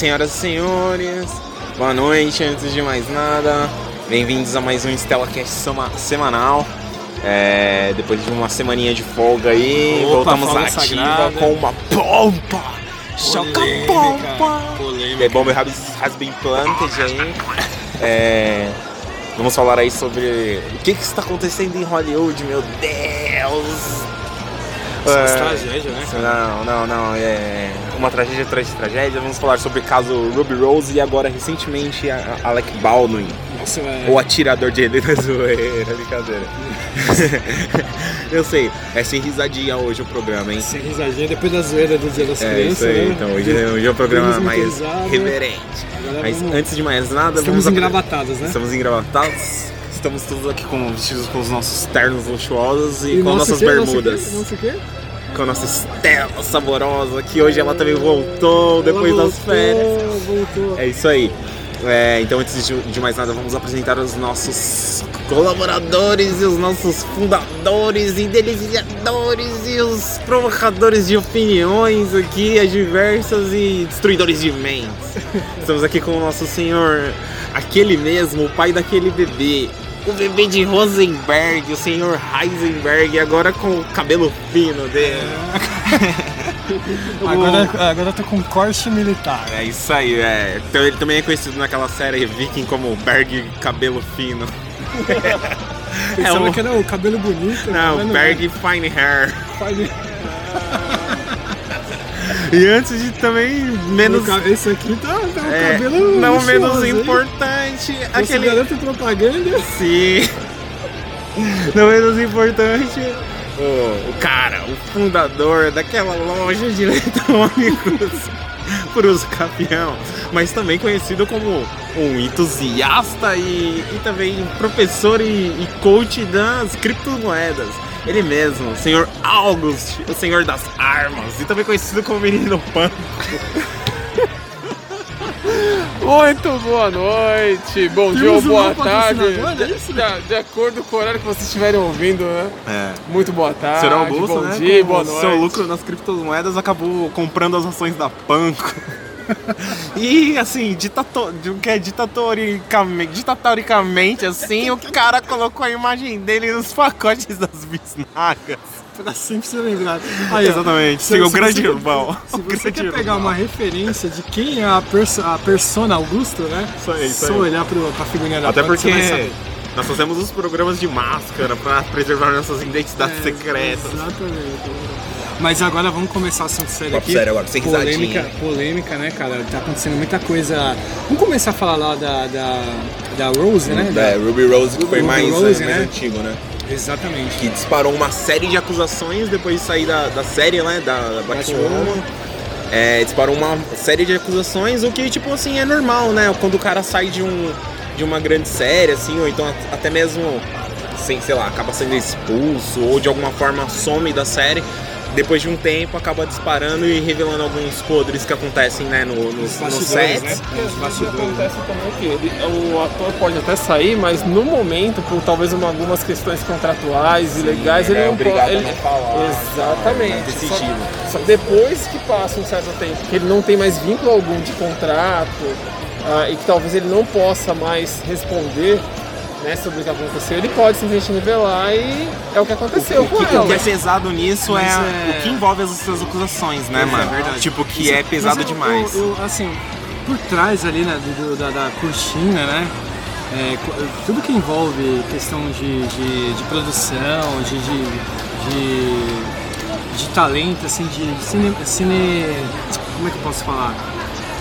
Senhoras e senhores, boa noite. Antes de mais nada, bem-vindos a mais um StellaCast sema- semanal. É, depois de uma semaninha de folga aí, Opa, voltamos folga ativa sagrada. com uma pompa! Choca pompa! The Bomb has, has been planted aí. É, vamos falar aí sobre o que, que está acontecendo em Hollywood, meu Deus! É, tragédias, né? não, não, não. É uma tragédia atrás de tragédia. Vamos falar sobre o caso Ruby Rose e agora recentemente a Alec Baldwin, Nossa, é... o atirador de Venezuela. Brincadeira. Eu sei, é sem risadinha hoje o programa, hein? Sem risadinha depois da zoeira do Dia das É Crianças, isso aí, né? então hoje, é- hoje é um programa mais motorizado. reverente. Mas vamos- antes de mais nada, Estamos vamos apre- engravatados, né? Estamos engravatados. Estamos todos aqui com vestidos com os nossos ternos luxuosos e, E com nossas quê? Nosso bermudas. quê? Nosso quê? Com a nossa Estela saborosa, que hoje ela também voltou depois Ela das férias. voltou, Voltou. É isso aí. É, então, antes de, de mais nada, vamos apresentar os nossos colaboradores e os nossos fundadores e deliciadores e os provocadores de opiniões aqui, adversas e destruidores de mentes. Estamos aqui com o nosso senhor, aquele mesmo, o pai daquele bebê. O bebê de Rosenberg, o senhor Heisenberg, agora com o cabelo fino dele. Agora, agora eu tô com corte militar. É isso aí, é. Então ele também é conhecido naquela série Viking como Berg Cabelo Fino. Pensava um- que era o cabelo bonito. Não, mas Berg Fine Hair. Fine- E antes de também menos. Esse aqui tá, tá um é, cabelo não menos importante, Você aquele. garante propaganda? Sim. Não menos importante. O, o cara, o fundador daquela loja de eletrônicos por uso campeão, mas também conhecido como um entusiasta e, e também professor e, e coach das criptomoedas. Ele mesmo, o senhor August, o senhor das armas, e também conhecido como Menino Pan. Muito boa noite, bom dia ou Temos um boa tarde. patrocinador, é isso? De, de acordo com o horário que vocês estiverem ouvindo, né? É. Muito boa tarde, Senhor Augusto, bom né? dia, com boa o noite. Seu lucro nas criptomoedas acabou comprando as ações da Panko. e assim, ditato, de- que é ditatoricamente, ditatoricamente, assim, o cara colocou a imagem dele nos pacotes das bisnagas. Pra sempre ser lembrado. Aí, Exatamente, siga o grande irmão. Se você grande quer irmão. pegar uma referência de quem é a, perso a persona Augusto, né? Isso aí, isso Só aí. olhar pro, pra figurinha da Até porque nós fazemos os programas de máscara pra preservar nossas identidades É, secretas. Exatamente. Mas agora vamos começar o assunto sério aqui. sério agora, sem polêmica, risadinha. polêmica, né, cara? Tá acontecendo muita coisa. Vamos começar a falar lá da, da, da Rose, né? É, Ruby Rose que foi Ruby mais, Rose, é, mais né? antigo, né? Da... Exatamente. que disparou uma série de acusações depois de sair da, da série, né? Da, da Batwoman. É, disparou uma série de acusações, o que, tipo assim, é normal, né? Quando o cara sai de, um, de uma grande série, assim, ou então a- até mesmo, sem, sei lá, acaba sendo expulso, ou de alguma forma some da série. Depois de um tempo acaba disparando e revelando alguns podres que acontecem, né, no, nos, nos sets. né? Porque Bastidores. acontece também que ele- o ator pode até sair, mas no momento, por talvez uma- algumas questões contratuais e legais, ele ele é não obrigado pode. a ele- não falar, Exatamente. é decidido. Só, só depois que passa um certo tempo, que ele não tem mais vínculo algum de contrato ah, e que talvez ele não possa mais responder né, sobre o que aconteceu, ele pode simplesmente revelar e é o que aconteceu O com que, o que ela. é pesado nisso é, é- o que envolve as suas acusações, né, Pois é, mano? verdade. Tipo, que é pesado Mas eu- demais. Eu, eu, assim, por trás ali né, do, da, da cortina, né? é, tudo que envolve questão de, de, de produção, de, de, de, de talento, assim, de cine, cine. Como é que eu posso falar?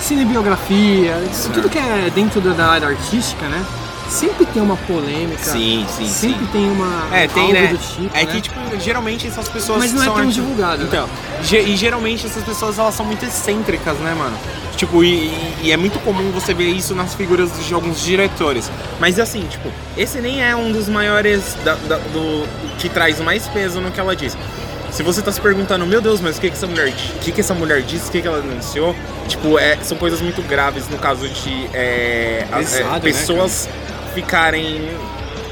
Cinebiografia, isso tudo que é dentro da área artística, né? Sempre tem uma polêmica. Sim, sim, Sempre sim. tem uma. É, tem, né? do tipo, é né? que, tipo, geralmente essas pessoas Mas não é são tão arti- divulgado, né? Então, ge- e geralmente essas pessoas, elas são muito excêntricas, né, mano? Tipo, e, e- é muito comum você ver isso nas figuras de alguns diretores. Mas assim, tipo, esse nem é um dos maiores da- da- do que traz mais peso no que ela diz. Se você tá se perguntando, meu Deus, mas o que que essa mulher, o que que essa mulher disse, o que que ela denunciou, tipo, é, são coisas muito graves no caso de é, as- é, Pesado, né, pessoas ficarem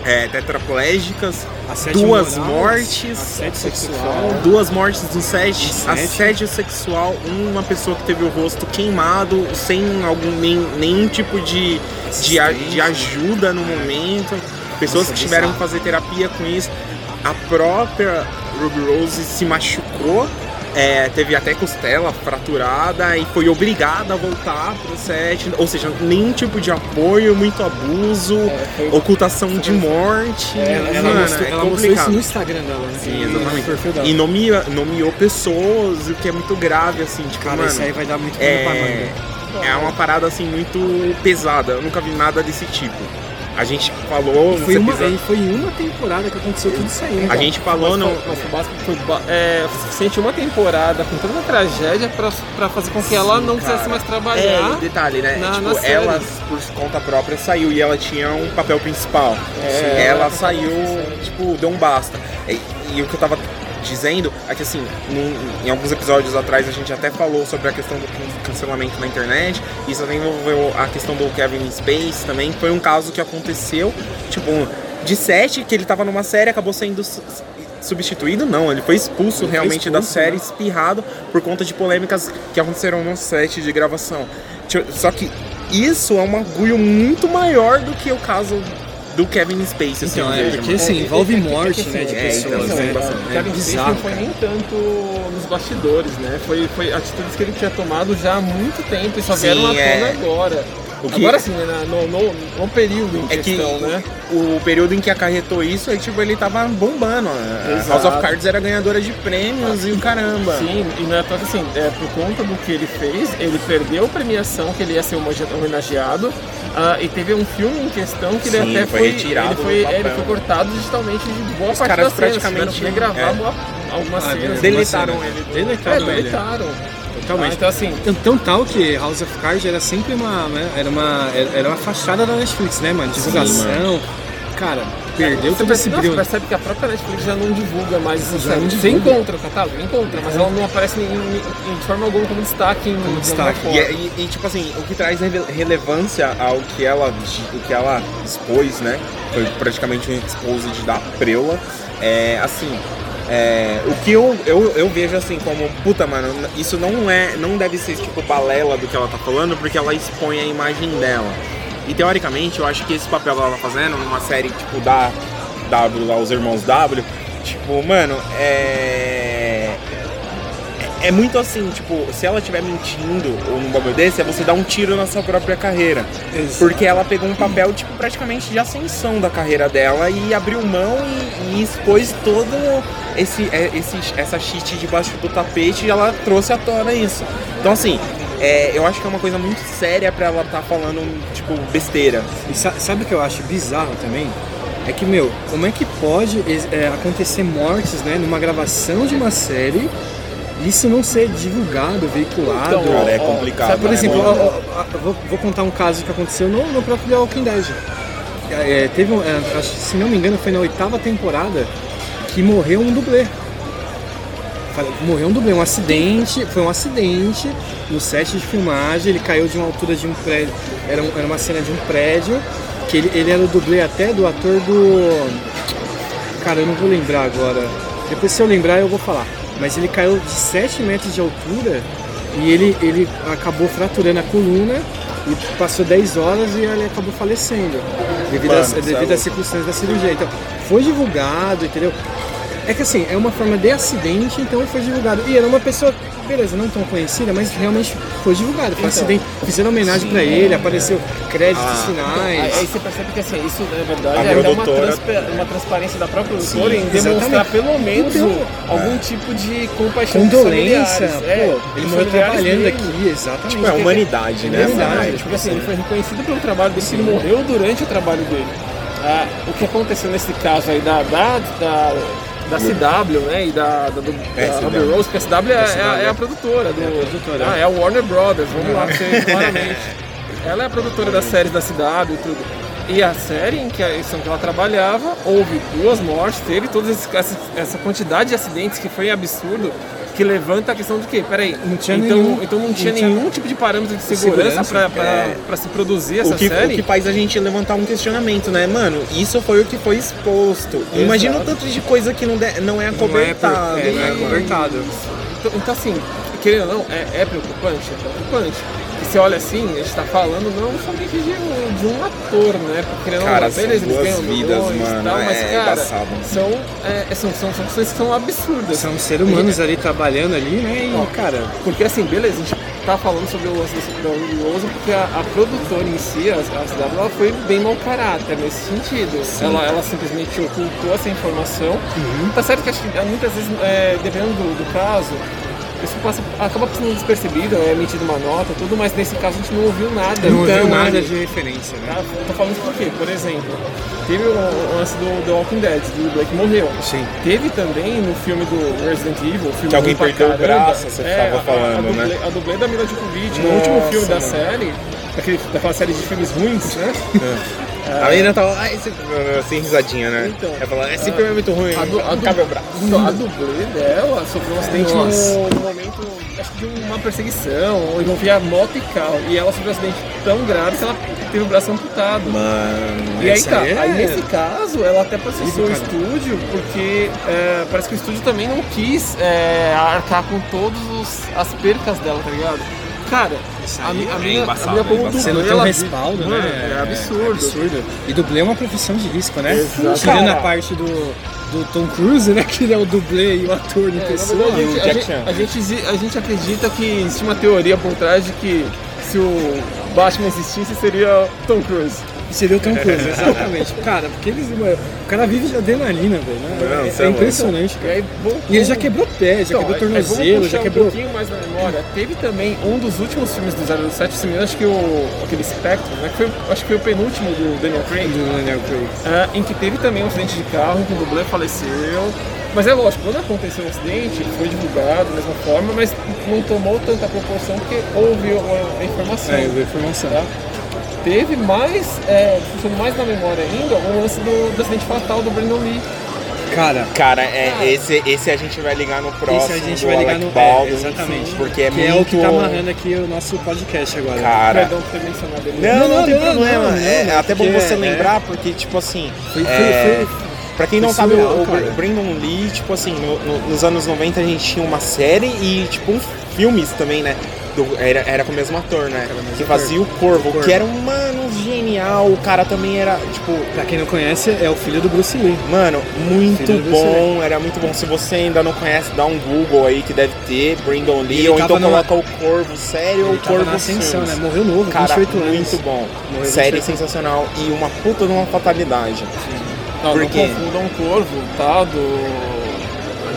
é, tetraplégicas, Assédio duas moral, mortes, Assédio sexual. duas mortes no set, assédio sexual, uma pessoa que teve o rosto queimado, sem algum nem, nenhum tipo de, de, a- de ajuda no momento, pessoas Nossa, que tiveram que fazer terapia com isso. A própria Ruby Rose se machucou, é, teve até costela fraturada e foi obrigada a voltar pro set, ou seja, nenhum tipo de apoio, muito abuso, foi- ocultação de morte. É, Ela, ela Mano, mostrou, é ela mostrou isso no Instagram dela, né? Sim, exatamente. dela. E nomeou, nomeou pessoas, o que é muito grave, assim, tipo, Cara, mano. isso aí vai dar muito pra É, manga. é uma parada assim muito pesada. Eu nunca vi nada desse tipo. A gente falou nos Foi uma, episódios- e foi em uma temporada que aconteceu tudo isso aí, né? A gente falou mas, no. foi- mas o básico foi é, o suficiente uma temporada com tanta tragédia pra, pra fazer com que ela não quisesse cara. mais É, trabalhar. e detalhe, né? na- tipo, na ela por conta própria saiu e ela tinha um papel principal. É, ela ela- saiu, tipo, deu um basta. E, e o que eu tava dizendo é que assim, num- em alguns episódios atrás a gente até falou sobre a questão do can- cancelamento na internet. Isso também envolveu a questão do Kevin Space também. Foi um caso que aconteceu, tipo, de sete, que ele tava numa série, acabou sendo su- substituído, não, ele foi expulso Ele foi realmente da expulso, série, né? espirrado por conta de polêmicas que aconteceram no set de gravação. Tio- Só que isso é um orgulho muito maior do que o caso do Kevin Space. assim, Então, eu é porque assim, É, envolve é, morte, é que, né, de assim, é, então, pessoas, sim, né? O Kevin Spacey bizarro, não foi nem tanto nos bastidores, né? Foi, foi atitudes que ele tinha tomado já há muito tempo e só vieram à tona agora. O que- Agora sim, né? No, no, no período em É que questão, né? o período em que acarretou isso, é tipo, ele tava bombando. A Exato. House of Cards era ganhadora de prêmios e o caramba. Sim, e não é que assim, é, por conta do que ele fez, ele perdeu a premiação que ele ia ser homenage- homenageado. Ah, e teve um filme em questão que ele Sim, até foi foi, retirado ele foi, é, ele foi cortado digitalmente de boa Os parte caras das cenas, praticamente- tiveram que regravar é. boa- algumas Ah, cenas. Deletaram cena. ele. Deletaram É, ele. deletaram. Totalmente. Ah, então assim, Tão, tão tal que House of Cards era sempre uma, né, era uma, era uma fachada da Netflix, né, mano? Divulgação. Cara, perdeu você não, você percebe que a própria Netflix já não divulga mais essa Já série. não Você encontra o catálogo, encontra, mas ela não aparece em, em- de forma alguma como destaque em Como de destaque. E, forma. e- e, tipo assim, o que traz rele- relevância ao que ela, o que ela expôs, né? Foi praticamente um exposed da Preula. É assim. é, o que eu, eu, eu vejo assim como, puta, mano, isso não é. Não deve ser tipo balela do que ela tá falando, porque ela expõe a imagem dela. E teoricamente eu acho que esse papel que ela tá fazendo numa série tipo da W lá, os irmãos W, tipo, mano, é é muito assim, tipo, se ela estiver mentindo ou num bagulho desse, é você dar um tiro na sua própria carreira. Porque ela pegou um papel, tipo, praticamente de ascensão da carreira dela e abriu mão e, e expôs todo esse, é, esse, essa shit debaixo do tapete e ela trouxe à tona isso. Então, assim, é, eu acho que é uma coisa muito séria pra ela estar falando, tipo, besteira. E sa- sabe o que eu acho bizarro também? É que, meu, como é que pode é, acontecer mortes, né, numa gravação de uma série e isso não ser divulgado, veiculado? Então, Cara, é complicado. sabe, Por né, exemplo, mano? ó, ó, vou, vou contar um caso que aconteceu no, no próprio The Walking Dead. É, teve, um- é, se não me engano, foi na oitava temporada que morreu um dublê. Morreu um dublê, um acidente, foi um acidente no set de filmagem, ele caiu de uma altura de um prédio, era, era uma cena de um prédio, que ele, ele era o dublê até do ator do. Cara, eu não vou lembrar agora. Depois se eu lembrar eu vou falar. Mas ele caiu de 7 metros de altura e ele, ele acabou fraturando a coluna e passou 10 horas e ele acabou falecendo. Devido, é às circunstâncias da cirurgia. Então, foi divulgado, entendeu? É que assim, é uma forma de acidente, então foi divulgado. E era uma pessoa, beleza, não tão conhecida, mas realmente foi divulgado. Foi um Então, acidente. Fizeram homenagem pra ele, apareceu créditos, Ah, sinais. Aí, aí você percebe que assim, isso na verdade A é até uma, transpa- uma transparência da própria produtora em demonstrar exatamente. pelo menos Então, um- algum tipo de compaixão Condolência, pô, É, ele morreu trabalhando dele. aqui, exatamente. Tipo, é a humanidade, né? Verdade, Tipo tipo assim, ele foi reconhecido pelo trabalho dele, ele morreu durante o trabalho dele. Ah, o que aconteceu nesse caso aí da, da, da, da CW, né, e da, da, do, É, da. Ruby Rose, porque a CW é, é, a- é a é. produtora, do, É a produtora, ah, é. a Warner Brothers, vamos lá, ser claramente. Ela é a produtora das séries da CW e tudo. E a série em que, a- em que ela trabalhava, houve duas mortes, teve toda essa quantidade de acidentes que foi absurdo, que levanta a questão de que, peraí, Não tinha então, nenhum- então não tinha não tinha nenhum tipo de parâmetro de segurança, segurança, pra, pra, é. se produzir essa O que, o série. que faz a gente levantar um questionamento, né? Mano, isso foi o que foi exposto. Imagina o tanto de coisa que não, de- não é acobertado. é, não é né? cobertado. Então, então, assim, querendo ou não, é, é preocupante? É preocupante. E você olha assim, a gente tá falando não somente de um, de um ator, né? Porque Cara, não, são beleza, eles ganham vidas, milhões mano, tal, mas, é cara, embaçado. são, é, são, são, são coisas que são absurdas. São seres humanos ali trabalhando ali, né? Ó, E, cara, Porque assim, beleza, a gente tá falando sobre o lance da porque a, a produtora em si, a, a CW, ela foi bem mau caráter nesse sentido. Ela, ela simplesmente ocultou essa informação. Tá certo que acho que muitas vezes, é, dependendo do, do caso, isso passa, acaba passando despercebido, é emitido uma nota, tudo, mas nesse caso a gente não ouviu nada. não Então, ouviu nada né, de referência, né? Tá, tô falando isso porque, por exemplo, teve o, o lance do The Walking Dead, do Blake morreu. Sim. Teve também no filme do Resident Evil, filme Que alguém perdeu o caramba, braço, você é, tava a- falando, a, dublê, né? A dublê da Mila Djokovic, no último filme da mano. série, daquele, daquela série de filmes ruins, né? A menina tava ai, esse... sem risadinha, né? Então, Ela falou, esse filme é muito ruim, A, du, a, du, cabe o braço. a dublê dela sofreu um acidente no, no momento, acho que de uma perseguição, ou envolvia moto e carro. E ela sofreu um acidente tão grave que ela teve o braço amputado. Mano, E aí tá, aí é- aí nesse caso ela até processou o estúdio porque é, parece que o estúdio também não quis é, arcar com todas as percas dela, tá ligado? Cara, a, mi- a é minha, embaçado, a minha é como embaçado. Você não dublê, tem um respaldo, Mano, né? É absurdo. absurdo. E dublê é uma profissão de risco, né? Exato. Tirando a parte do, do Tom Cruise, né? Que ele é o dublê e o ator em É, pessoa. verdade, E o a, Jack gente, Chan. a, gente, a gente acredita que existe uma teoria por trás de que se o Batman existisse seria Tom Cruise. Seria o Tom Cruise, exatamente. Cara, porque eles. O cara vive de adrenalina, velho. Né? É- é, é impressionante, E cara. E ele já quebrou pé, já Então, quebrou tornozelo, já quebrou. um pouquinho mais na memória. Teve também um dos últimos filmes do 007, se me acho que o aquele Spectre, né? Que foi, acho que foi o penúltimo do Daniel Craig. Do Daniel Craig. ah, em que teve também um acidente de carro, que o dublê faleceu. Mas é lógico, quando aconteceu o acidente, foi divulgado da mesma forma, mas não tomou tanta proporção porque houve a, informação. É, vi a informação. tá? Teve mais, é, mais na memória ainda, o lance do, do acidente fatal do Brandon Lee. Cara, Cara, é, Cara. esse, esse a gente vai ligar no próximo. esse a gente vai ligar Alec no. Baldwin, é, exatamente. Porque é que muito. é o que tá amarrando aqui o nosso podcast agora. Cara. Perdão por ter mencionado ele. Não, não, Não, tem não, problema. não, não, é não, até bom você é- lembrar, porque, tipo assim. Foi, foi, é, foi- Pra quem não Foi sabe, surreal, o, o. Brandon Lee, tipo assim, no- no- nos anos 90 a gente tinha uma série e, tipo, um filmes também, né? Do- era, era com o mesmo ator, né? mesmo Que fazia o Corvo, Corvo. que era um, mano, genial. O cara também era, tipo, Pra quem não conhece, é o filho do Bruce Lee. Mano, muito bom, era muito bom. Se você ainda não conhece, dá um Google aí que deve ter, Brandon Lee, Ele ou então numa- coloca o Corvo sério ou o tava Corvo na ascensão, né? Morreu novo, Cara, 28 anos. muito bom. Morreu Série 28. sensacional e uma puta de uma fatalidade. Não, Por não confundam um corvo, tá? Do,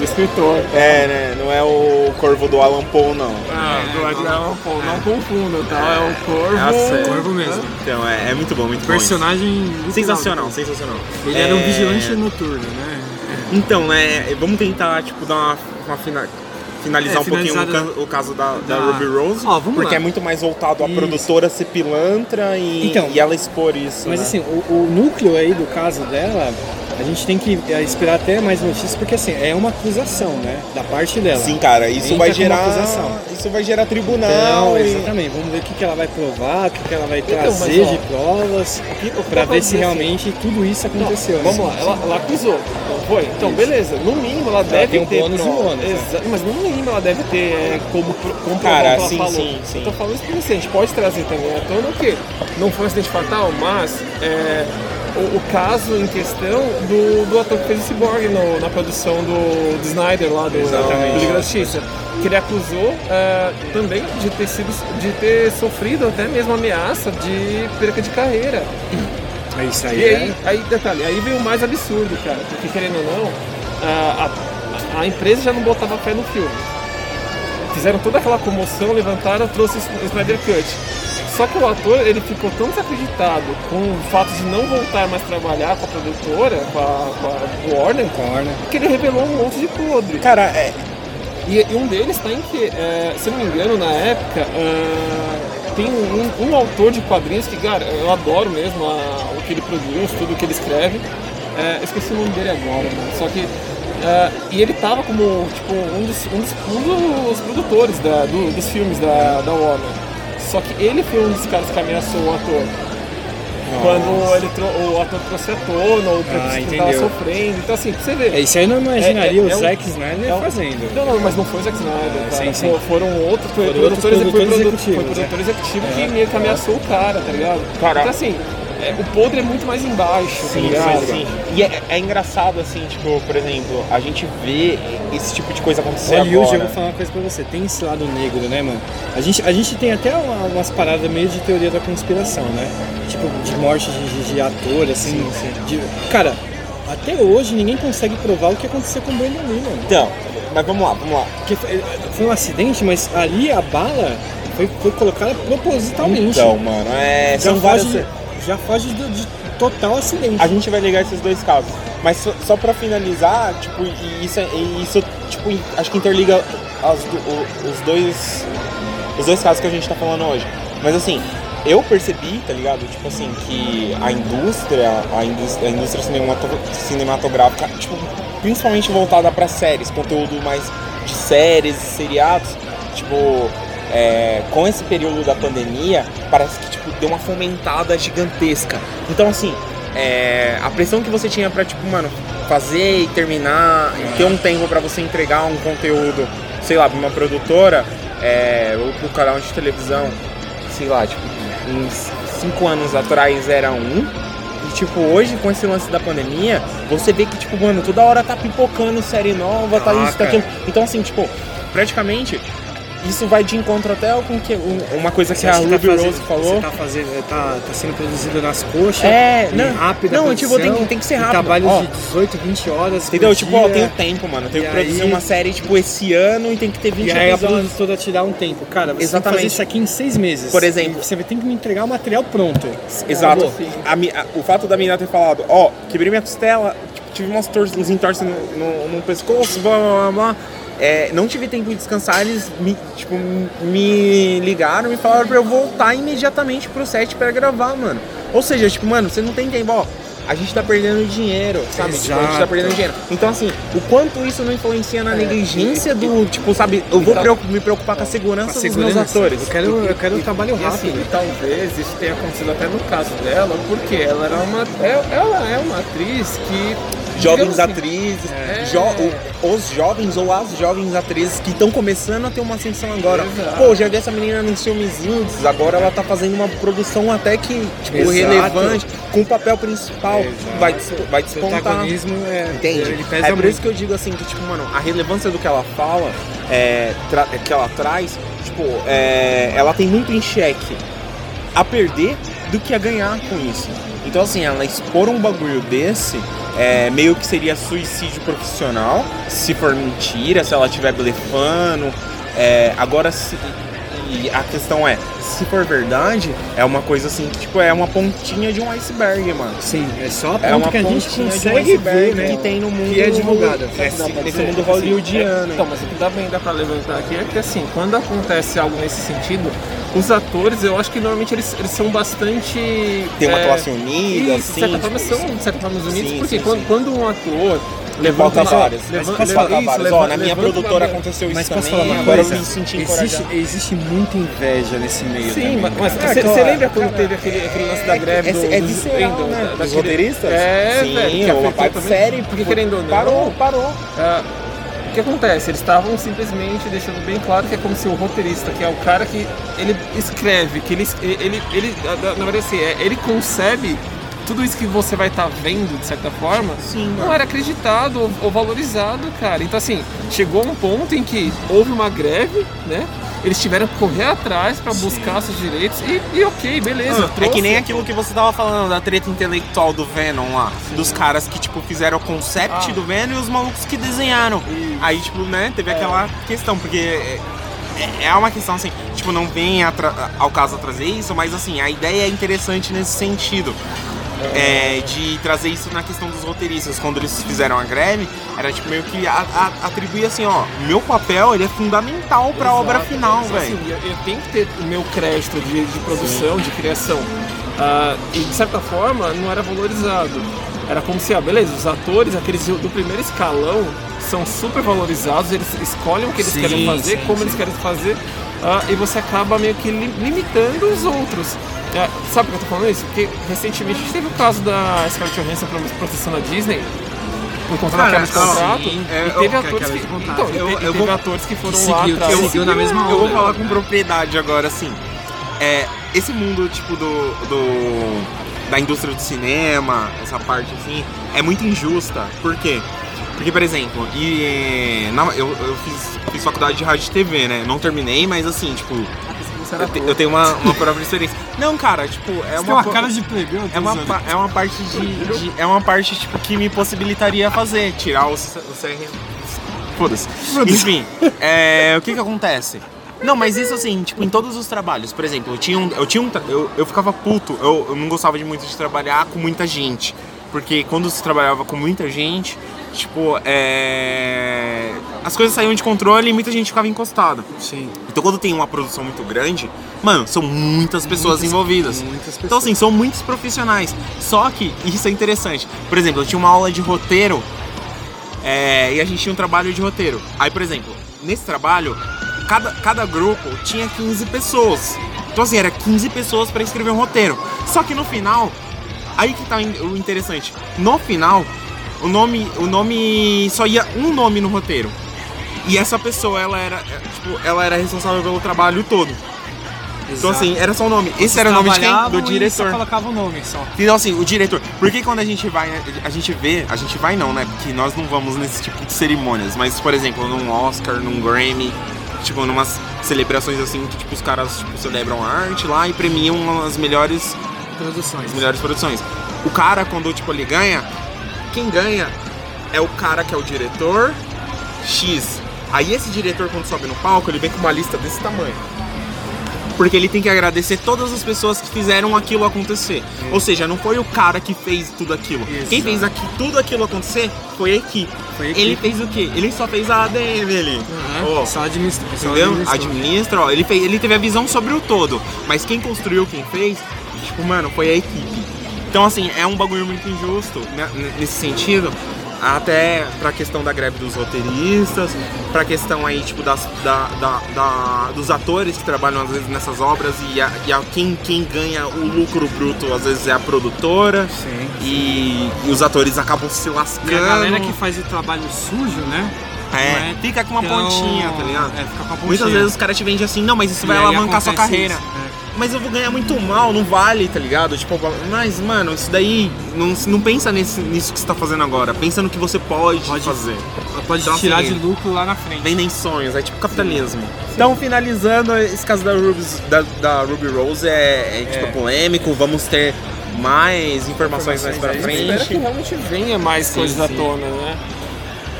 do escritor. É, né? Não é o Corvo do Alan Poe, não. Ah, do Edgar Allan Poe, não confundam, tá? É o corvo. É a série. Corvo mesmo. Então, é, é muito bom, muito bom. Personagem. Sensacional, sensacional. Ele era um É, vigilante noturno, né? Então, né, vamos tentar, tipo, dar uma, uma fina- finalizar É, um pouquinho o, o caso da, da da- Ruby Rose. Ó, vamos porque lá. é muito mais voltado à Isso. produtora ser pilantra e, Então, e ela expor isso. Mas né? assim, o, o núcleo aí do caso dela, a gente tem que é, esperar até mais notícias, porque assim, é uma acusação, né? Da parte dela. Sim, cara, isso Entra vai como gerar. acusação. Isso vai gerar tribunal. Então, e- exatamente, vamos ver o que, que ela vai provar, o que, que ela vai Então, trazer mas, ó, de provas, O que- o que pra dá ver se assim, realmente tudo isso aconteceu. né? Vamos lá, ela, ela acusou, não foi? Então, beleza, no mínimo ela deve tem um ter. bônus e um prova. ônus, né? Mas no mínimo ela deve ter é, como comprovar Cara, ela sim, falou. sim, sim. Eu tô falando isso porque assim, a gente pode trazer também à tona o quê? Não foi um acidente fatal, mas é, o, o caso em questão do, do ator que fez o Cyborg no- na produção do, do Snyder lá do, Exatamente. do Liga da Justiça. Que ele acusou é, também de ter sido de ter sofrido até mesmo ameaça de perca de carreira. É isso aí. E aí, é. aí, detalhe, aí veio o mais absurdo, cara, porque querendo ou não, a, a, a empresa já não botava fé no filme. Fizeram toda aquela comoção, levantaram, trouxe o Snyder Cut. Só que o ator, ele ficou tão desacreditado com o fato de não voltar mais trabalhar com a produtora, com a, com a Warner, Corner. que ele revelou um monte de podre. Cara, é, E, e um deles está em que, é, se não me engano, na época, é, tem um, um autor de quadrinhos que, cara, eu adoro mesmo a- o que ele produz, tudo que ele escreve. É, eu esqueci o nome dele agora, mano. Só que Ah, e ele tava como tipo, um, dos, um, dos, um dos produtores da- do- dos filmes da, da Warner. Só que ele foi um dos caras que ameaçou o ator. Quando ele o ator trouxe à tona, ou Ah, porque tava entendeu. sofrendo. Então assim, pra você ver. É, Isso aí eu não imaginaria É- é- o é Zack Snyder é um- fazendo. Não, não, mas não foi o Zack Snyder, cara. sim, sim. Fo- Foram outros, foi Foram outros produtores, foi produtores produ- executivos, Foi produtor executivo que meio que ameaçou o cara, tá ligado? Cara. Então assim, é, o podre é muito mais embaixo, tá Sim, ligado? sim, sim. E é, é engraçado, assim, tipo, por exemplo, a gente vê esse tipo de coisa acontecer Hollywood, eu agora. vou falar uma coisa pra você, tem esse lado negro, né, mano? A gente, a gente tem até uma- umas paradas meio de teoria da conspiração, né? Tipo, de morte de, de- ator, assim. de- cara, até hoje ninguém consegue provar o que aconteceu com o Brandon Lee, mano. Então, mas vamos lá, vamos lá. Porque foi, um acidente, mas ali a bala foi, foi colocada propositalmente. Então, mano, é, são várias... já foge de total acidente. A gente vai ligar esses dois casos. Mas só, só pra finalizar, tipo, e isso, é- e isso tipo, acho que interliga as o- os dois os dois casos que a gente tá falando hoje. Mas assim, eu percebi, tá ligado? Tipo assim, que a indústria, a indústria, a indústria cinemato- cinematográfica, tipo, principalmente voltada pra séries, conteúdo mais de séries, seriados, tipo, é, com esse período da pandemia, parece que tipo, deu uma fomentada gigantesca. Então assim, é, a pressão que você tinha pra, tipo, mano, fazer e terminar, e ter um tempo pra você entregar um conteúdo, sei lá, pra uma produtora, é, ou pro canal de televisão, sei lá, tipo, uns cinco anos atrás era um. E tipo, hoje com esse lance da pandemia, você vê que, tipo, mano, toda hora tá pipocando série nova, tá isso, tá aquilo. Então assim, tipo, praticamente isso vai de encontro até com que, um- uma coisa que a que Ruby tá fazendo- Rose falou. Você tá, fazendo, tá, tá sendo produzido nas coxas. É, não, rápida não, tipo, tem, tem que ser rápido. Trabalhos Ó, de 18, 20 horas. Entendeu? Tipo, ó, dia. tem o tempo, mano. E que produzir aí- uma série, tipo, esse ano e tem que ter 20 E aí a episódios. produtora te dá um tempo. Cara, você Exatamente. tem que fazer isso aqui em seis meses. Por exemplo. E você tem que me entregar o material pronto. Exato. A a- o fato da menina ter falado, ó, quebrei minha costela, tipo, tive umas uns entorces no, no, no pescoço, blá blá blá blá. É, não tive tempo de descansar, eles me, tipo, me ligaram e falaram pra eu voltar imediatamente pro set pra gravar, mano. Ou seja, tipo, mano, você não tem tempo, ó. A gente tá perdendo dinheiro, sabe? Tipo, a gente tá Exato. perdendo dinheiro. Então, assim, o quanto isso não influencia na negligência do, tipo, sabe? Eu vou tá- me preocupar com a segurança, Com a dos segurança. meus atores. Eu quero, eu quero um trabalho E assim, rápido. e talvez isso tenha acontecido até no caso dela, porque ela era uma. é- Ela é uma atriz que. Jovens assim, atrizes, é. jo- os jovens ou as jovens atrizes que estão começando a ter uma ascensão agora. Exato. Pô, já vi essa menina nos filmezinhos, agora ela tá fazendo uma produção até que, tipo, Exato. relevante, com o papel principal, Exato. vai, vai O despontar. protagonismo é, Entende? é por muito. isso que eu digo assim, que tipo, mano, a relevância do que ela fala, é, que ela traz, tipo, é, ela tem muito em xeque a perder do que a ganhar com isso. Então assim, ela expor um bagulho desse, é, meio que seria suicídio profissional, se for mentira, se ela estiver blefando. É, agora, se, a questão é, se for verdade, é uma coisa assim que tipo, é uma pontinha de um iceberg, mano. Sim, é só a É ponta uma que a gente pontinha de um consegue iceberg ver, né? que tem no mundo que é divulgada. pra nesse dizer, mundo assim, hollywoodiano. é, então, mas o que dá bem dá pra levantar aqui é que assim, quando acontece algo nesse sentido, os atores, eu acho que normalmente eles, eles são bastante. Tem uma é, classe unida, Isso, assim. de certa forma tipo, são de certa forma unidos, Sim, porque sim, quando, sim. quando um ator Levanta vários. levanta- posso levanta- falar isso, vários. levanta- Ó, na minha produtora uma- aconteceu Mas isso posso também, falar uma agora coisa? eu me senti existe, existe muita inveja nesse meio Sim, também. mas, mas Ah, você claro. lembra quando teve aquele, aquele lance da greve é- do, é dos- visceral, do- né? da- Dos roteiristas? É, Sim, velho, que uma afetou parte também, série, Porque querendo ou não, Parou, parou. O que acontece? Eles estavam simplesmente deixando bem claro que é como se o roteirista, que é o cara que ele escreve, que ele, ele, ele na verdade assim, é, ele concebe tudo isso que você vai estar vendo, de certa forma, Sim, não era acreditado ou, ou valorizado, cara. Então assim, chegou um ponto em que houve uma greve, né? Eles tiveram que correr atrás pra buscar seus direitos e, e ok, beleza. É trouxe. que nem aquilo que você tava falando da treta intelectual do Venom lá. Dos caras que, tipo, fizeram o concept Ah. do Venom e os malucos que desenharam. Aí, tipo, né, teve aquela questão, porque é, é- é uma questão assim, tipo, não vem ao caso trazer isso, mas assim, a ideia é interessante nesse sentido. É, de trazer isso na questão dos roteiristas. Quando eles fizeram a greve, era tipo meio que a- a- atribuir assim, ó, meu papel ele é fundamental pra obra Exato. final, velho. assim, eu, eu tenho que ter o meu crédito de, de produção, de criação. Ah, e de certa forma não era valorizado. Era como se, ah, beleza, os atores, aqueles do primeiro escalão, são super valorizados, eles escolhem o que eles Sim, querem fazer, sim, como sim. eles querem fazer, ah, e você acaba meio que li- limitando os outros. É, sabe por que eu tô falando isso? Porque recentemente a gente teve o caso da Scarlett Johansson pra processando a Disney por conta da Cara, quebra de contrato. sim, e é, teve eu- que atores que. Então, e Eu- te- e eu teve vou- atores que foram que lá seguiu- atrás. que seguiu na mesma Eu vou onda. falar com propriedade agora, assim. É, esse mundo, tipo, do, do- da indústria do cinema, essa parte, assim, é muito injusta. Por quê? Porque, por exemplo, e, na- eu, eu fiz, fiz faculdade de rádio e TV, né? Não terminei, mas assim, tipo, eu, te- eu tenho uma, uma própria experiência. Não, cara, tipo, é Você uma... tem uma cara de plebeu, É uma, pa- é uma parte de, de- É uma parte tipo, que me possibilitaria fazer, tirar o, o CRM. Foda-se. Enfim, é, o que que acontece? Não, mas isso assim, tipo, em todos os trabalhos. Por exemplo, eu tinha um. Eu, tinha um eu, eu ficava puto, eu, eu não gostava de muito de trabalhar com muita gente. Porque quando se trabalhava com muita gente, tipo, é. As coisas saíam de controle e muita gente ficava encostada. Sim. Então quando tem uma produção muito grande, mano, são muitas pessoas Muitas- envolvidas. muitas pessoas. Então assim, são muitos profissionais. Só que isso é interessante. Por exemplo, eu tinha uma aula de roteiro é, e a gente tinha um trabalho de roteiro. Aí, por exemplo, nesse trabalho, cada, cada grupo tinha 15 pessoas. Então assim, era 15 pessoas para escrever um roteiro. Só que no final, aí que tá o interessante. No final, o nome, o nome só ia um nome no roteiro. E essa pessoa, ela era, é, tipo, ela era responsável pelo trabalho todo. Então assim, era só o nome. Esse era o nome de quem? Do Só diretor. colocava o nome só. Então assim, o diretor. Porque quando a gente vai, né, a gente vê, a gente vai não, né? Porque nós não vamos nesse tipo de cerimônias. Mas, por exemplo, num Oscar, num Grammy, tipo, numas celebrações assim que tipo, os caras tipo, celebram arte lá e premiam as melhores Produções. as melhores produções. O cara, quando tipo, ele ganha, quem ganha é o cara que é o diretor X. Aí esse diretor, quando sobe no palco, ele vem com uma lista desse tamanho. Porque ele tem que agradecer todas as pessoas que fizeram aquilo acontecer. Ou seja, não foi o cara que fez tudo aquilo. Quem Exato. fez aqui, tudo aquilo acontecer foi a equipe. Foi a Ele equipe. fez o quê? Ele só fez a ADM ali. Uhum. Ó, Só administra. só Entendeu? administrou. Administra, ó, ele, fez, ele teve a visão sobre o todo. Mas quem construiu, quem fez, tipo, mano, foi a equipe. Então, assim, é um bagulho muito injusto né, nesse sentido. Até pra questão da greve dos roteiristas, pra questão aí, tipo, das, da, da- da- dos atores que trabalham às vezes nessas obras e, a, e a- quem, quem ganha o lucro bruto às vezes é a produtora. Sim. E, e os atores acabam se lascando. E a galera que faz o trabalho sujo, né? É, é fica com uma tão- pontinha, tá ligado? É, fica com a pontinha. Muitas vezes os caras te vendem assim, não, mas isso E vai alavancar sua carreira. isso. Mas eu vou ganhar muito mal, não vale, tá ligado? Tipo, mas, mano, isso daí. Não, não pensa nesse, nisso que você tá fazendo agora. Pensa no que você pode, Pode- fazer. Ela pode Então, tirar assim, de lucro lá na frente. Vendem sonhos, é tipo capitalismo. Então, finalizando, esse caso da Ruby, da, da Ruby Rose é, é, tipo É. polêmico. Vamos ter mais informações, mais pra Informações aí. Espero que frente. realmente venha mais Sim, coisas à sim. tona, né?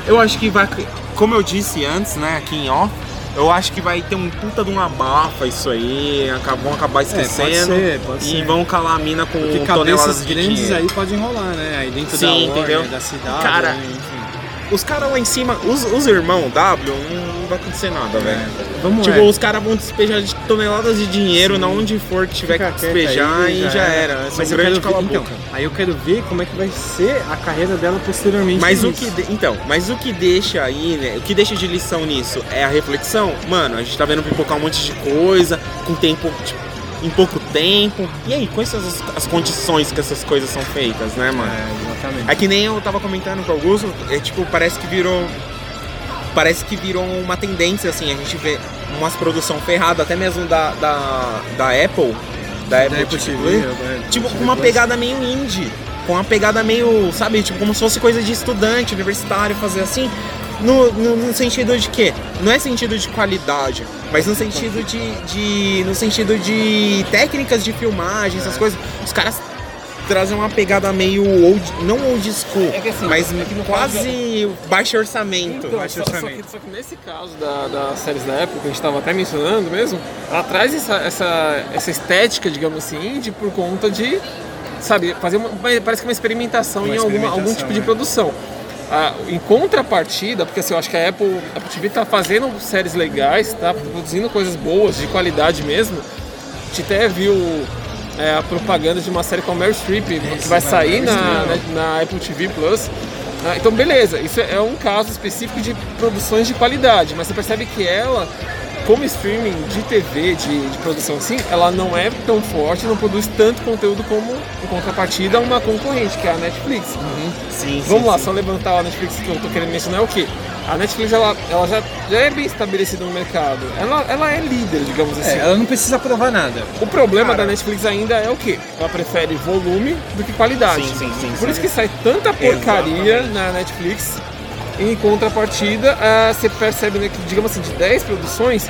Eu acho que vai. Como eu disse antes, né, aqui em off, eu acho que vai ter um puta de uma bafa isso aí. Vão acabar esquecendo. ser, pode e ser. vão calar a mina com Porque toneladas de grandes dinheiro. aí podem rolar, né? Aí dentro Sim, da Warner, da cidade, Cara, né? enfim. Os caras lá em cima, os, os irmãos W, não vai acontecer nada, velho. Vamos Tipo, é. os caras vão despejar de toneladas de dinheiro na onde for que tiver Fica que despejar aí, e já, era. Essa Mas eu quero ver, então, aí eu quero ver como é que vai ser a carreira dela posteriormente. Mas o que de- então, mas o que deixa aí, né? O que deixa de lição nisso é a reflexão. Mano, a gente tá vendo pipocar um monte de coisa com tempo tipo, em pouco tempo. E aí, quais são as, as condições que essas coisas são feitas, né, mano? É, exatamente. É que nem eu tava comentando com o Augusto, é tipo, parece que virou. Parece que virou uma tendência, assim, a gente vê umas produção ferrada, até mesmo da, da, da Apple. Da Apple, Da Apple TV, TV, né? Tipo, com uma pegada meio indie. Com uma pegada meio, sabe, tipo, como se fosse coisa de estudante, universitário, fazer assim. No, no, no sentido de quê? Não é sentido de qualidade, mas no sentido de. de no sentido de técnicas de filmagem, essas coisas. Os caras trazem uma pegada meio old, não old school, É assim, mas é que no quase baixo orçamento. Então, baixo só, só orçamento. que, só que nesse caso da, das séries da época, que a gente estava até mencionando mesmo, ela traz essa, essa, essa estética, digamos assim, indie por conta de, sabe, fazer uma, parece que uma experimentação Uma em alguma, algum tipo de né? produção. Ah, em contrapartida, porque assim, eu acho que a Apple, a Apple TV tá fazendo séries legais, tá produzindo coisas boas, de qualidade mesmo. A gente até viu é, a propaganda de uma série com a Meryl Streep, que vai vai, sair na, na, na Apple TV Plus. Ah, então, beleza, isso é um caso específico de produções de qualidade, mas você percebe que ela, como streaming de TV, de, de produção assim, ela não é tão forte, não produz tanto conteúdo como, em contrapartida, uma concorrente, que é a Netflix. Sim, Vamos lá, só levantar a Netflix que eu tô querendo mencionar é o quê? A Netflix ela, ela já, já é bem estabelecida no mercado. Ela, ela é líder, digamos assim. É, ela não precisa provar nada. O problema Cara. da Netflix ainda é o quê? Ela prefere volume do que qualidade. Sim, sim, sim, Por sim. isso que sai tanta porcaria Exatamente. na Netflix. Em contrapartida, ah, você percebe né, que, digamos assim, de 10 produções,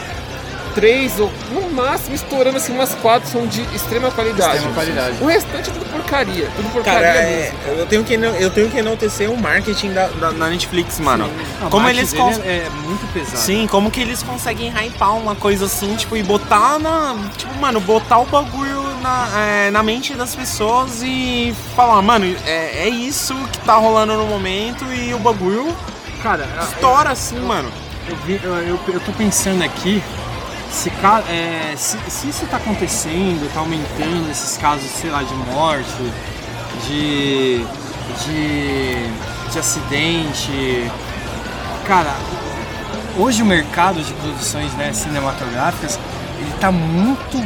três ou no máximo estourando assim umas quatro são de extrema qualidade. Extrema qualidade. O restante é tudo porcaria, tudo porcaria Cara, é, eu, tenho que, eu tenho que enaltecer o marketing da, da, da Netflix, mano. A Como eles cons- é, é muito pesado. Sim, como que eles conseguem hypar uma coisa assim, tipo, e botar na. Tipo, mano, botar o bagulho na, é, na mente das pessoas e falar, mano, é, é isso que tá rolando no momento e o bagulho Cara, estoura assim, mano. eu, vi- eu, eu, eu tô pensando aqui se, é, se, se isso tá acontecendo, tá aumentando esses casos, sei lá, de morte, de, de, de acidente. Cara, hoje o mercado de produções né, cinematográficas ele tá muito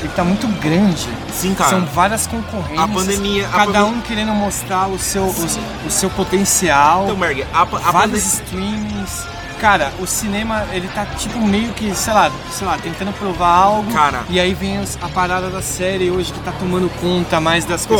ele tá muito grande. Sim, cara. São várias concorrências. A pandemia- a Cada um querendo mostrar o seu, o, o seu potencial Então, Berg, a, a vários pandemia. streamings. Cara, o cinema, ele tá tipo meio que, sei lá, sei lá, tentando provar algo. Cara. E aí vem a parada da série hoje que tá tomando conta mais das Pô.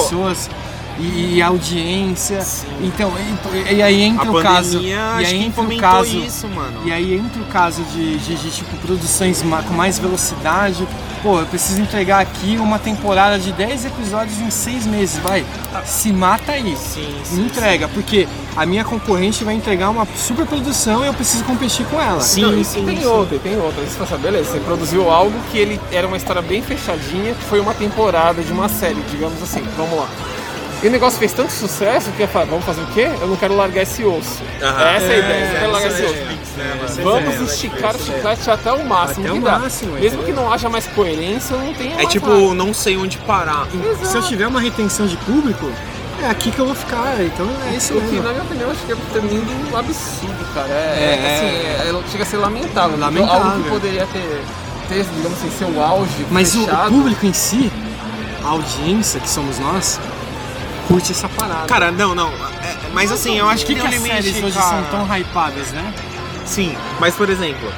E, e a audiência. Então, e, e aí A entra o caso. E aí entra o caso. isso, mano. E aí entra o caso de, de, de, tipo produções com mais velocidade. Pô, eu preciso entregar aqui uma temporada de 10 episódios em 6 meses, vai. Se mata aí. Sim, Me sim, entrega, porque a minha concorrente vai entregar uma super produção e eu preciso competir com ela. Sim, Não, e sim, tem sim. outra, e tem outra. Você fala, assim, beleza, você produziu algo que ele era uma história bem fechadinha, que foi uma temporada de uma série, digamos assim. Vamos lá. E o negócio fez tanto sucesso que eu falei, vamos fazer o quê? Eu não quero largar esse osso. Aham. Essa é a ideia, eu não quero largar esse é, osso. né, Vamos esticar o chiclete até o máximo Até que o dá. máximo, Mesmo entendeu? que não haja mais coerência, não tenha É mais tipo, nada. não sei onde parar. Se eu tiver uma retenção de público, é aqui que eu vou ficar. Então é isso O que, mesmo. na minha opinião, acho que é terminando um absurdo, cara. É, É, é, assim, é- chega a ser lamentável. Lamentável. Algo que poderia ter, ter, digamos assim, seu auge Mas o, o fechado. público em si, a audiência que somos nós, curte essa parada. Cara, não, não. é- mas assim, eu acho que, que, que as séries hoje cara. são tão hypadas, né? Sim, mas por exemplo,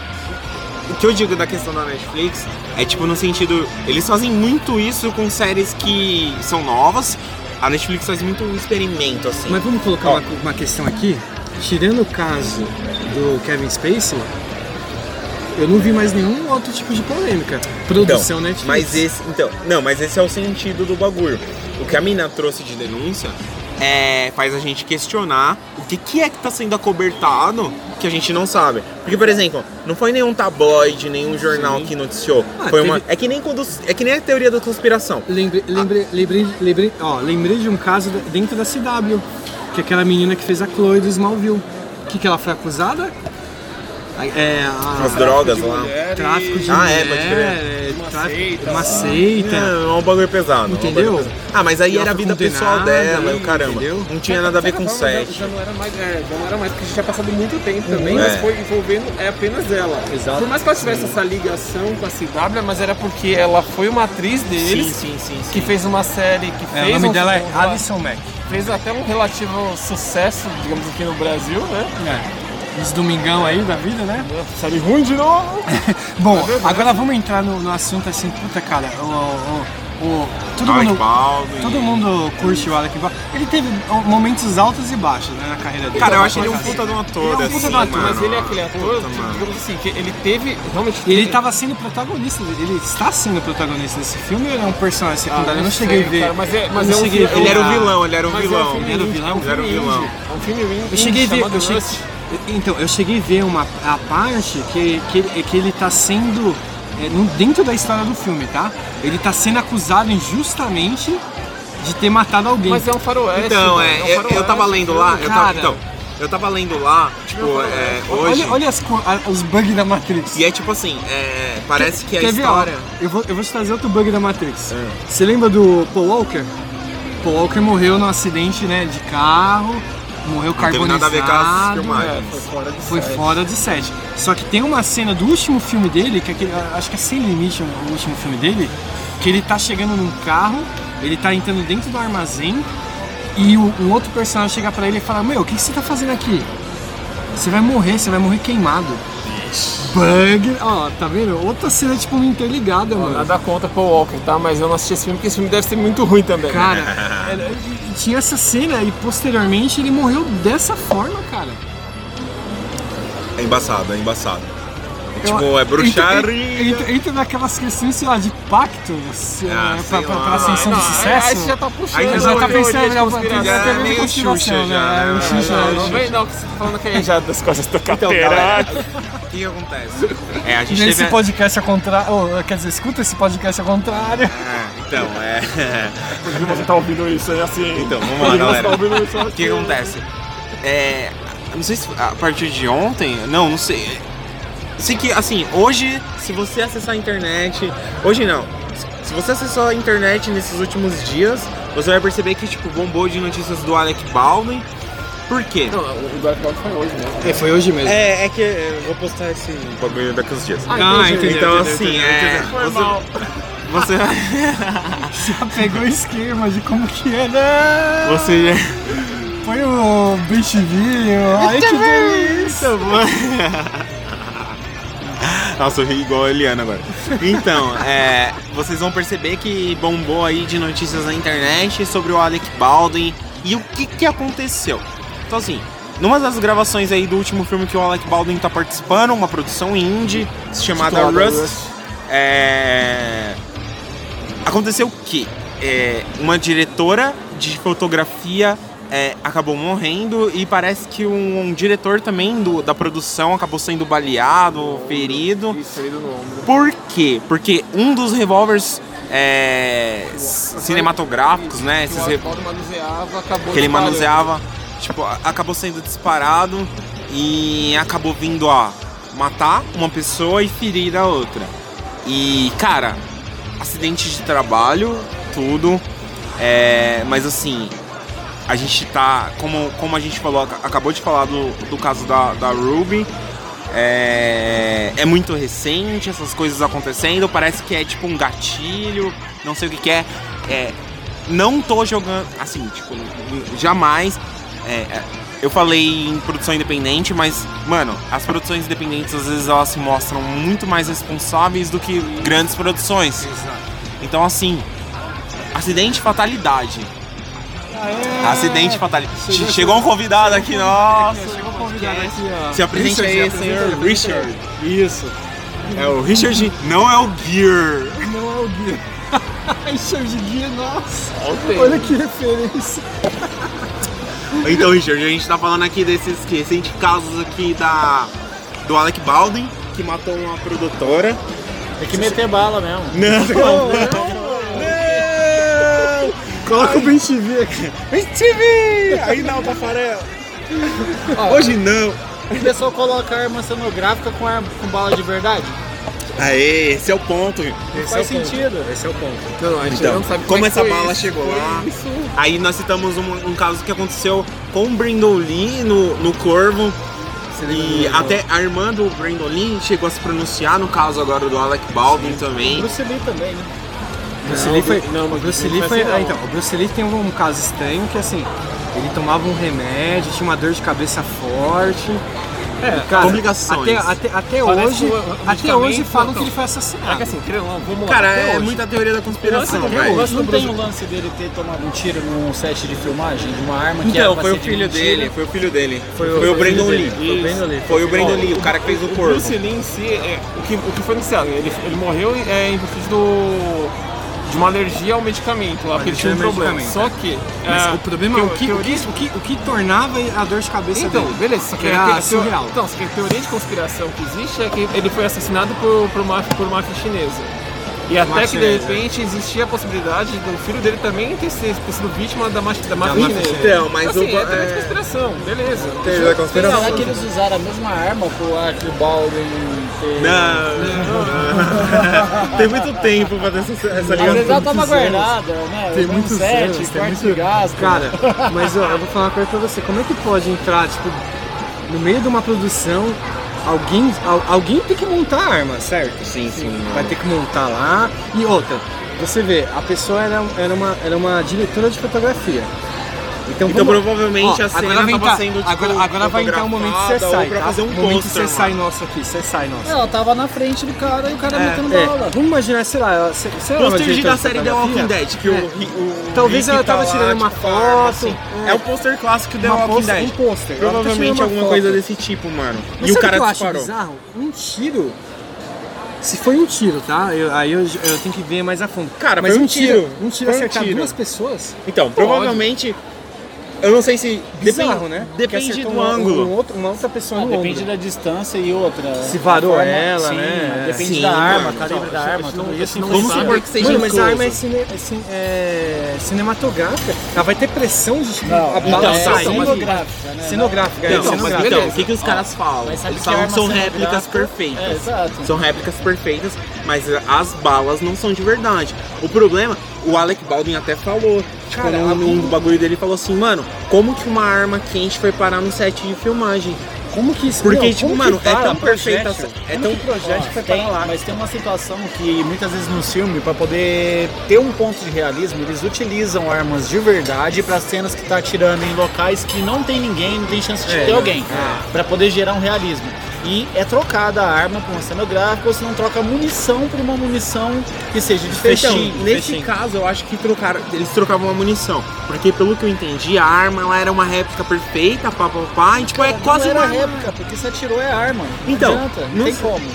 o que eu digo da questão da Netflix é tipo no sentido, eles fazem muito isso com séries que são novas. A Netflix faz muito um experimento assim. Mas vamos colocar uma, uma questão aqui. Tirando o caso do Kevin Spacey, eu não vi mais nenhum outro tipo de polêmica. Produção Netflix. Mas esse, então, não, mas esse é o sentido do bagulho. O que a mina trouxe de denúncia é, faz a gente questionar o que, que é que tá sendo acobertado que a gente não sabe. Porque, por exemplo, não foi nenhum tabloide, nenhum jornal que noticiou. Ah, foi teve- uma, é, que nem quando, é que nem a teoria da conspiração. Lembrei, lembrei, lembrei, lembrei, ó, lembrei de um caso dentro da CW, que é aquela menina que fez a Chloe do Smallville. O que, que ela foi acusada? É, a, As drogas lá. tráfico de Ah, é, pode crer. é, Uma tráfico- seita, uma seita. É, é um bagulho pesado. é um Entendeu? bagulho pesado. Ah, mas aí era a vida pessoal dela, e o caramba. entendeu? Não tinha nada a ver com forma, sete. Já, já não era mais, é, já não era mais, porque a gente tinha passado muito tempo também, É. mas foi envolvendo é apenas ela. Exato. Por mais que ela tivesse essa ligação com a CW, mas era porque ela foi uma atriz deles. Sim, sim, sim, sim. Que fez uma série que É, fez o nome um- dela é um- Alison Mack. fez até um relativo sucesso, digamos aqui no Brasil, né? É. Os domingão aí da vida, né? Série ruim de novo. Bom, É agora vamos entrar no, no assunto assim, puta cara, o, o, o- todo Alec mundo, Baldwin. todo mundo curte o Alec Baldwin. Ele teve momentos altos e baixos né, na carreira dele. Cara, eu acho ele um puta de um ator, Ele é um assim, puta de um ator, mano. Mas ele é aquele ator, Puta, mano. digamos assim, que ele teve realmente. Ele tava sendo protagonista, ele está sendo protagonista desse filme ou ele é um personagem secundário? eu não cheguei sei, a ver. cara, mas é, mas Eu é não um cheguei filme-. Ele era o Ah, vilão, ele era o Mas é um vilão. Ele era o vilão? Ele era o filme vilão. É um filme Eu cheguei a ver, eu então, eu cheguei a ver uma a parte que, que, ele- que ele tá sendo é, no- dentro da história do filme, tá? Ele tá sendo acusado injustamente de ter matado alguém. Mas é um faroeste. Então, mano, é, um eu, eu faroeste, tava lendo lá, eu tava, então, eu tava lendo lá, tipo, é, hoje, Olha, olha as a- os bugs da Matrix. e é tipo assim, é, parece que a Quer ver, história... ó, eu, vou, eu vou te trazer outro bug da Matrix. É. Você lembra do Paul Walker? Paul Walker morreu num acidente né, de carro morreu Não teve nada a ver com as carbonizado. filmagens. É, foi fora de Foi série. fora de. Só que tem uma cena do último filme dele, que é aquele, acho que é Sem Limite o último filme dele, que ele tá chegando num carro, ele tá entrando dentro do armazém e o- um outro personagem chega pra ele e fala: Meu, o que, que você tá fazendo aqui? Você vai morrer, você vai morrer queimado. Bug, ó, tá vendo? Outra cena tipo interligada, mano. Nada contra Paul Walker, tá? Mas eu não assisti esse filme porque esse filme deve ser muito ruim também. Cara, é- tinha essa cena e posteriormente ele morreu dessa forma, cara. É embaçado, é embaçado. Eu- tipo, é bruxaria. Entra, entra, entra naquelas questões, sei lá, de pacto se, Ah, é, pra, pra, pra ascensão aí- sucesso. Aí você já tá puxando. Aí você já tá teoria de pensando, já, conspiração. Já é de meio Xuxa, já, né? né? O Xuxa, Não, o não vem não, que você tá falando que é já das coisas do Então, carteira. galera, o que, que acontece? É, a gente Esse teve. podcast ao contrário. oh, quer dizer, escuta esse podcast ao contrário. É, então, é. você tá ouvindo isso aí assim. Então, vamos lá, galera. Você tá isso O que que acontece? É. Não sei se a partir de ontem. Não, não sei. Sei que, assim, hoje, se você acessar a internet. Hoje não. Se você acessou a internet nesses últimos dias, você vai perceber que, tipo, bombou de notícias do Alec Baldwin. Por quê? Não, o Dark Knight foi hoje mesmo. É, foi hoje mesmo. É, é que eu vou postar esse bagulho daqui uns dias. Ah, entendi, então, entendi, assim, entendi, é. entendi. Foi Você, mal. você, Já pegou o esquema de como que é, né? você Põe o bichivinho. Ai, que delícia. Nossa, eu ri igual a Eliana agora. Então, é, vocês vão perceber que bombou aí de notícias na internet sobre o Alec Baldwin e o que que aconteceu. Então, assim, numa das gravações aí do último filme que o Alec Baldwin tá participando, uma produção indie chamada Rust, Rust. é, aconteceu o quê? É, uma diretora de fotografia é, acabou morrendo e parece que um, um diretor também do- da produção acabou sendo baleado, ferido. Isso, ferido no ombro. Por quê? Porque um dos revólveres é, cinematográficos, né? Que Esses Alec manuseava, acabou que ele manuseava, tipo, acabou sendo disparado e acabou vindo a matar uma pessoa e ferir a outra. E, cara, acidente de trabalho, tudo. É, mas assim, a gente tá, como, como a gente falou, ac- acabou de falar do, do caso da, da Ruby. É, é muito recente essas coisas acontecendo, parece que é tipo um gatilho, não sei o que, que é. É, não tô jogando, assim, tipo, jamais. é, é, eu falei em produção independente, mas, mano, as produções independentes às vezes elas se mostram muito mais responsáveis do que grandes produções. Então, assim, acidente, fatalidade. Acidente, fatalidade. Chegou- Chegou um convidado aqui, nossa. Chegou convidado aqui, ó. Se apresente Richard, aí, se senhor Richard. Isso. É o Richard, não é o Gear. Não é o Guia. Richard Guia, nossa. Ontem. Olha que referência. Então, Richard, a gente tá falando aqui desses recentes casos aqui da do Alec Baldwin, que matou uma produtora. Tem que meter bala mesmo. Não, não, Coloca o Ben TV aqui. TV! Aí não, Tafarel. Hoje não. O pessoal coloca arma cenográfica com, arma, com bala de verdade. Aê, esse é o ponto. Faz sentido. Esse é o ponto. Não, não, a gente Então, não sabe como é que essa bala isso, chegou foi lá? Isso. Aí nós citamos um, um caso que aconteceu com o Brandon Lee no, no Corvo. E até a irmã do Brandon Lee chegou a se pronunciar no caso agora do Alec Baldwin também. Bruce Lee também, né? Bruce Lee foi. não, o mas Bruce Lee foi foi. assim, ah, então, o Bruce Lee tem um, um caso estranho que assim, ele tomava um remédio, tinha uma dor de cabeça forte. É, cara, complicações. Até, até, até hoje, o- o até hoje falam então. que ele foi É assassinado. que assim, querendo vamos lá. Cara, até é hoje. muita teoria da conspiração, Nossa, velho. Bruce Não tem o lance dele ter tomado um tiro num set de filmagem de uma arma que Então, foi o filho dele, foi o filho dele. Foi, o- o Brandon Lee. Foi o Brandon Lee. Foi o Brandon Lee, o cara que fez o O corpo. Bruce Lee em si, é, o, que, o que foi anunciado, ele, ele morreu é, em virtude do, de uma alergia ao medicamento, lá, porque ele tinha um problema. medicamento. Só que. Mas é, o problema é o que, o, teoria- que, o, que, o que tornava a dor de cabeça Então, dele. beleza, só que Era a te- a surreal. Então, só que a teoria de conspiração que existe é que ele foi assassinado por, por, máfia, por máfia chinesa. E até que de repente existia a possibilidade do filho dele também ter, sido- ter sido vítima da, máfia- da chinesa. Então, mas assim, o- é de é- conspiração, beleza. Da Falar conspiração. que eles usaram a mesma arma pro Alec Baldwin ter. Não, tem muito tempo pra ter essa, essa Às vezes ela tava guardada, né? Tem Com muitos sete, anos, tem quarto muito... de gasto. Cara, mas ó, eu vou falar uma coisa pra você. Como é que pode entrar, tipo, no meio de uma produção, alguém, al- alguém tem que montar a arma, certo? Sim, sim. Vai ter que montar lá. E outra, você vê, a pessoa era, era, uma, era uma diretora de fotografia. Então, Então vamos- provavelmente Ó, a cena agora tava tá- sendo tipo, agora, agora vai entrar um momento que você sai, tá? fazer um momento que pôster, você sai nosso aqui, você sai nosso. Ela tava na frente do cara e o cara É, metendo É, bala. vamos imaginar, sei lá, sei, sei lá, Pôster de da série The. Walking Dead, que É. o, o Talvez Rick ela tava tá lá, tirando uma tipo, foto, assim. é. É o pôster clássico The Walking Dead. um pôster. Tá Provavelmente alguma foto. coisa desse tipo, mano. Mas e o cara disparou. Um tiro. Se foi um tiro, tá? Eu- aí eu, eu tenho que ver mais a fundo. Cara, Mas foi um um tiro, tiro. um tiro Foi um acertar tiro. duas pessoas. Então, provavelmente. Eu não sei se. Bizarro, depende, né? Depende Que acertou do um- ângulo. Um, outro, uma outra pessoa Ah, no depende ombro. da distância e outra. Se varou forma- ela, sim, né? Depende Sim, da arma, calibre da arma, tudo isso. Não Vamos supor que seja Mano, mas a arma é, cine, é, é cinematográfica. Ela vai ter pressão de Não, a então, bala é sair. cenográfica, né? Cenográfica, é, mas cenográfica. então, o que, que os caras falam? Eles que falam que são réplicas perfeitas. É. São réplicas perfeitas, mas as balas não são de verdade. O problema, o Alec Baldwin até falou, tipo, Cara, num, num bagulho dele, ele falou assim, mano, como que uma arma quente foi parar no set de filmagem? Como que isso Porque, Meu, tipo, que mano, é para tão um perfeita essa- é tão- que projétil Ó, tem- para lá? Mas tem uma situação que muitas vezes no filme, pra poder ter um ponto de realismo, eles utilizam armas de verdade para cenas que tá atirando em locais que não tem ninguém, não tem chance de É, ter alguém, Pra poder gerar um realismo. E é trocada a arma por uma cenográfica, ou se não troca munição por uma munição que seja de Então, fechinho. nesse fechinho. caso, eu acho que trocaram, eles trocavam a munição. Porque, pelo que eu entendi, a arma ela era uma réplica perfeita, pá, pá, pá, e, tipo, é Não quase era uma réplica, porque se atirou é arma. Não Então, adianta, não não tem sei- como.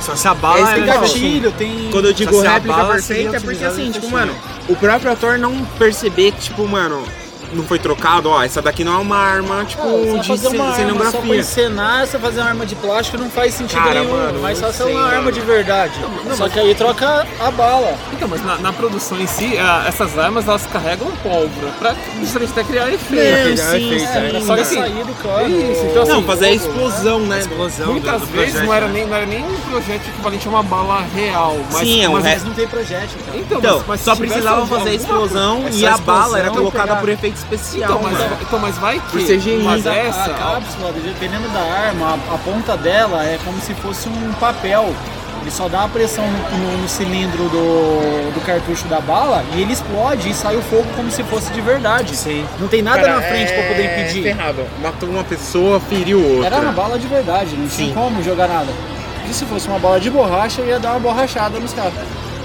Só se a bala Tem é o gatilho, tem. Quando eu digo réplica perfeita, é porque assim, tipo, mano, o próprio ator não perceber que, tipo, mano, não foi trocado, ó, essa daqui não é uma arma, tipo, Ah, de fazer ce- uma arma só pra cenografia. encenar, você fazer uma arma de plástico não faz sentido Cara, nenhum. mano, mas só ser sei, uma mano. arma de verdade. não, só mas- que aí troca a bala. Então, mas na, na produção em si, ah, essas armas elas carregam pólvora pra justamente até criar efeito. Não, criar sim, é. Pra Só que assim, sair do cano. isso, então assim, Não, fazer a explosão, né? explosão Muitas do- do vezes projétil, não era, né? nem, não era nem um projeto equivalente a uma bala real. Mas, Sim, é um mas, re- Mas não tem projétil, cara. Então, Então, mas, mas só precisava fazer a explosão É e a a bala era colocada por efeito especial, Então, mas, mano. então, mas vai Por que. CGI. Mas a, essa. a cápsula, dependendo da arma, a, a ponta dela é como se fosse um papel. Ele só dá a pressão no, no- no cilindro do, do cartucho da bala e ele explode e sai o fogo como se fosse de verdade. Sim. Não tem nada Cara, na frente pra poder é impedir. Ferrado. Matou uma pessoa, feriu outra. Era uma bala de verdade, não tinha Sim. como jogar nada. E se fosse uma bala de borracha, ia dar uma borrachada nos caras.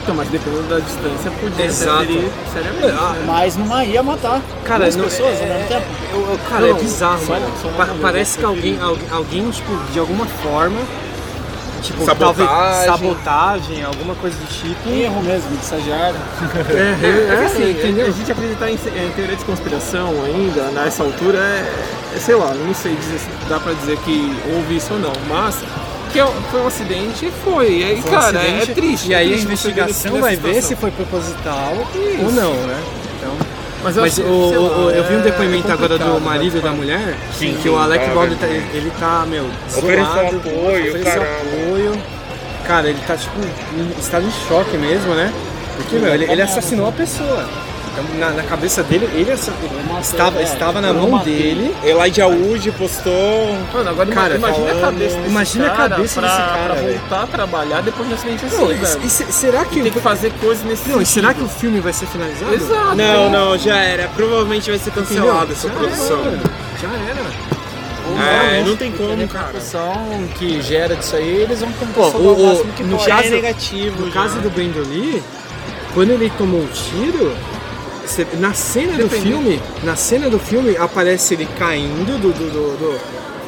Então, mas dependendo da distância, podia Exato. ferir seriamente. Ah, né? Mas não ia matar. Cara, duas não- pessoas é- ao mesmo tempo. Eu, eu- cara, Não, é bizarro, só- mano. só Pa- parece que alguém, alguém, alguém, tipo, de alguma forma, tipo, Sabotagem. talvez sabotagem, alguma coisa do tipo. Erro mesmo, de estagiário. É, É que é, assim, entendeu? a gente acreditar em, em teoria de conspiração ainda, nessa altura, é, é, sei lá, não sei dizer se dá pra dizer que houve isso ou não, mas que é- foi um acidente, foi. E aí, Foi um cara, acidente, é triste. E é aí a triste você ver investigação vai ver se foi proposital ou não, né? Então, Mas, mas eu, acho sei o- eu vi um é depoimento agora do complicado, marido né? da mulher, Sim, que o Alec Baldwin, vendo? tá, ele, ele tá, meu, zoado, apoio, ofereceu apoio. Cara, ele tá, tipo, em estado de choque mesmo, né? Porque, meu, ele, ele assassinou a pessoa. Então, na, na cabeça dele, ele estava, estava na mão dele. Elijah Wood postou. Mano, agora Cara, imagina a falando- cabeça desse imagina a cara cabeça pra, desse cara, pra velho. voltar a trabalhar depois de um acidente assim, Não, e, velho. e se- será que. Tem que fazer coisa nesse Não, e será que o filme vai ser finalizado? Exato. Não, não, já era. Provavelmente vai ser cancelada essa produção. Já era. É, não tem como, a cara. repercussão que gera disso aí, eles vão Pô, soltar o- o máximo que no pode. Caso- é negativo. No já. caso do Brandon Lee, quando ele tomou o tiro, cê- na cena do Depende. filme, na cena do filme aparece ele caindo do, do- do- do-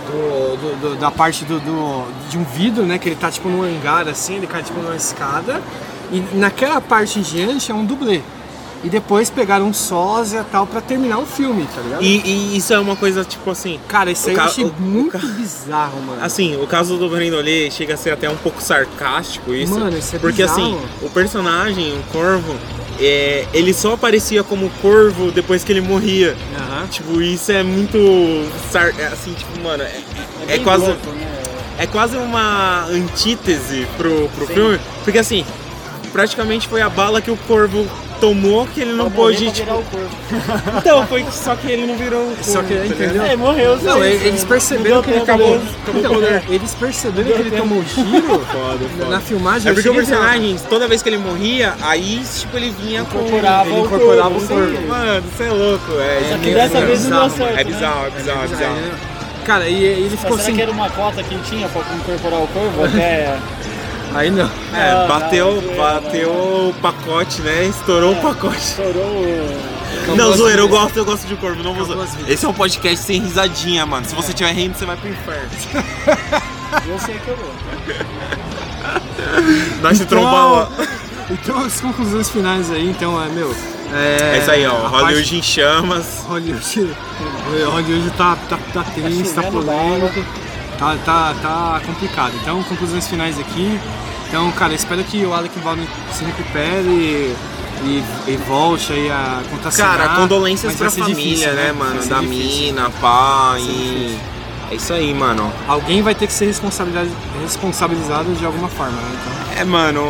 do- do- do- da parte do, do- de um vidro, né? Que ele tá tipo num hangar assim, ele cai tipo numa escada. E naquela parte em diante é um dublê. E depois pegaram um sósia e tal pra terminar o filme, tá ligado? E, e isso é uma coisa, tipo assim. Cara, isso o aí eu achei o- o muito ca- bizarro, mano. Assim, o caso do Brandon Lee chega a ser até um pouco sarcástico isso. Mano, isso é Porque bizarro. assim, o personagem, o Corvo, é, ele só aparecia como Corvo depois que ele morria. Aham. Tipo, isso é muito. sar- é, Assim, tipo, mano, é, é bem quase. louco, né? é quase uma antítese pro, pro filme, porque assim, praticamente foi a bala que o corvo tomou que ele não pôde. Tipo... virar o corpo. Então, foi só que ele não virou o corvo. Só que, entendeu? É, morreu. Não, eles perceberam que ele acabou- Então, eles perceberam que ele tomou um tiro na filmagem. É eu porque o cheguei a personagem, toda vez que ele morria, aí tipo ele vinha com. Incorporava Ele o incorporava corpo. o corpo. sim. Mano, você é louco, é. Só que dessa é vez não deu bizarro, certo, É né? bizarro, é bizarro, é bizarro. Cara, e ele ficou será sem. que era uma cota que tinha pra incorporar o corvo até... Aí não. É, Não, bateu, não, bateu o pacote, né? Estourou o pacote. Estourou o... Não, as zoeira, eu gosto, eu gosto de corvo, não vou zoar. Esse é um podcast sem risadinha, mano. Se você estiver rindo, você vai pro inferno. Eu sei que eu vou. Nós se trombar lá. Então, as conclusões finais aí, então, é, meu. É, É isso aí, ó. Hollywood em chamas. parte- Hollywood. Hollywood tá, tá, tá triste, tá chovendo polêmico. Tá, tá, tá complicado. Então, conclusões finais aqui. Então, cara, espero que o Alec Baldwin se recupere e, e volte aí a contracenar. Cara, condolências pra família, difícil, né, Vai mano? Da difícil. mina, pá, e. É isso aí, mano. Alguém vai ter que ser responsabilizado, responsabilizado de alguma forma, né? Então, É, mano,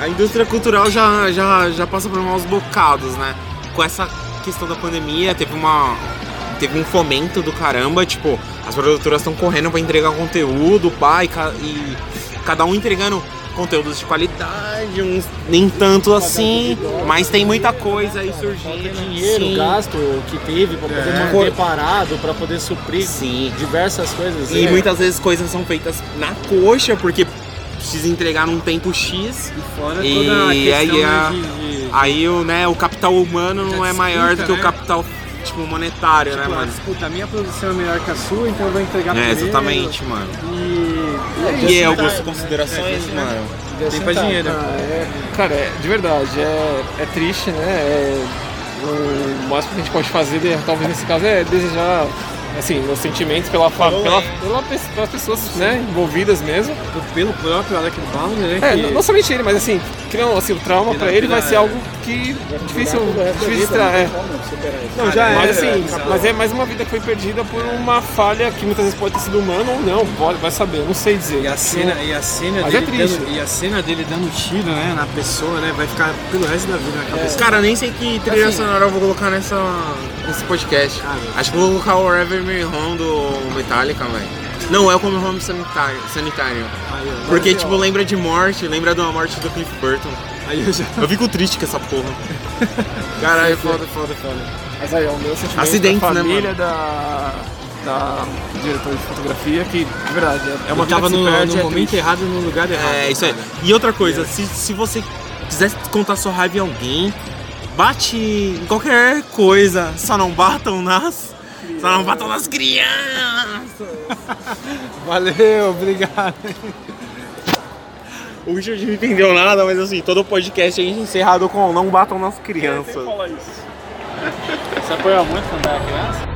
a indústria cultural já, já, já passa por maus bocados, né? Com essa questão da pandemia, teve uma. Teve um fomento do caramba, tipo, as produtoras estão correndo pra entregar conteúdo, pá, e, e cada um entregando conteúdos de qualidade, uns nem tanto assim, mas tem muita coisa aí surgindo. dinheiro, Sim. gasto que teve pra poder É. manter parado, pra poder suprir Sim. diversas coisas. E É. muitas vezes coisas são feitas na coxa, porque precisa entregar num tempo X. e fora E toda a questão aí a- de, de- Aí o, né, o capital humano não Já é maior do que o né? capital tipo, monetário, tipo, né, ah, mano? disputa, a minha produção é melhor que a sua, então eu vou entregar É, primeiro. exatamente, mano. E, E é, algumas considerações, mano. Tem pra dinheiro. Ah, é- cara, é, de verdade, é, é triste, né? É, o máximo que a gente pode fazer, de- talvez nesse caso, é desejar assim, meus sentimentos pela, pela, pela, pe- pelas pessoas né, envolvidas mesmo. pelo próprio Alec Baldwin, né? É, que- não somente ele, mas assim, criando assim, o trauma pra ele vai ser algo que difícil, difícil de extrair. É. Não, já Mas é, assim, é, mas é mais uma vida que foi perdida por uma falha que muitas vezes pode ter sido humana ou não, pode, vai saber, eu não sei dizer. E a cena, e a cena Mas dele é triste. dando, e a cena dele dando tiro, né, na pessoa, né, vai ficar pelo resto da vida na cabeça. Cara, nem sei que trilha Assim. sonora eu vou colocar nessa, nesse podcast. Cara. Acho que vou colocar o Wherever Me Home do Metallica, velho. Não, é o Come Home Sanitário. sanitário. Aí, Porque, tipo, lembra de morte, lembra de uma morte do Cliff Burton. aí eu já Eu fico triste com essa porra. Caralho, foda, foda, foda. Mas aí, é o meu sentimento Acidentes, da né, família da, da diretora de fotografia, que, de verdade, é uma eu tava no, perde, no é momento triste. errado, no lugar errado. É, isso aí. E outra coisa, se, se você quiser contar sua raiva em alguém, bate em qualquer coisa, só não batam nas. Só não batam nas crianças! Valeu, obrigado. O Richard não entendeu nada, mas assim, todo podcast a gente encerrado com não batam nas crianças. Você apoia muito quando era criança?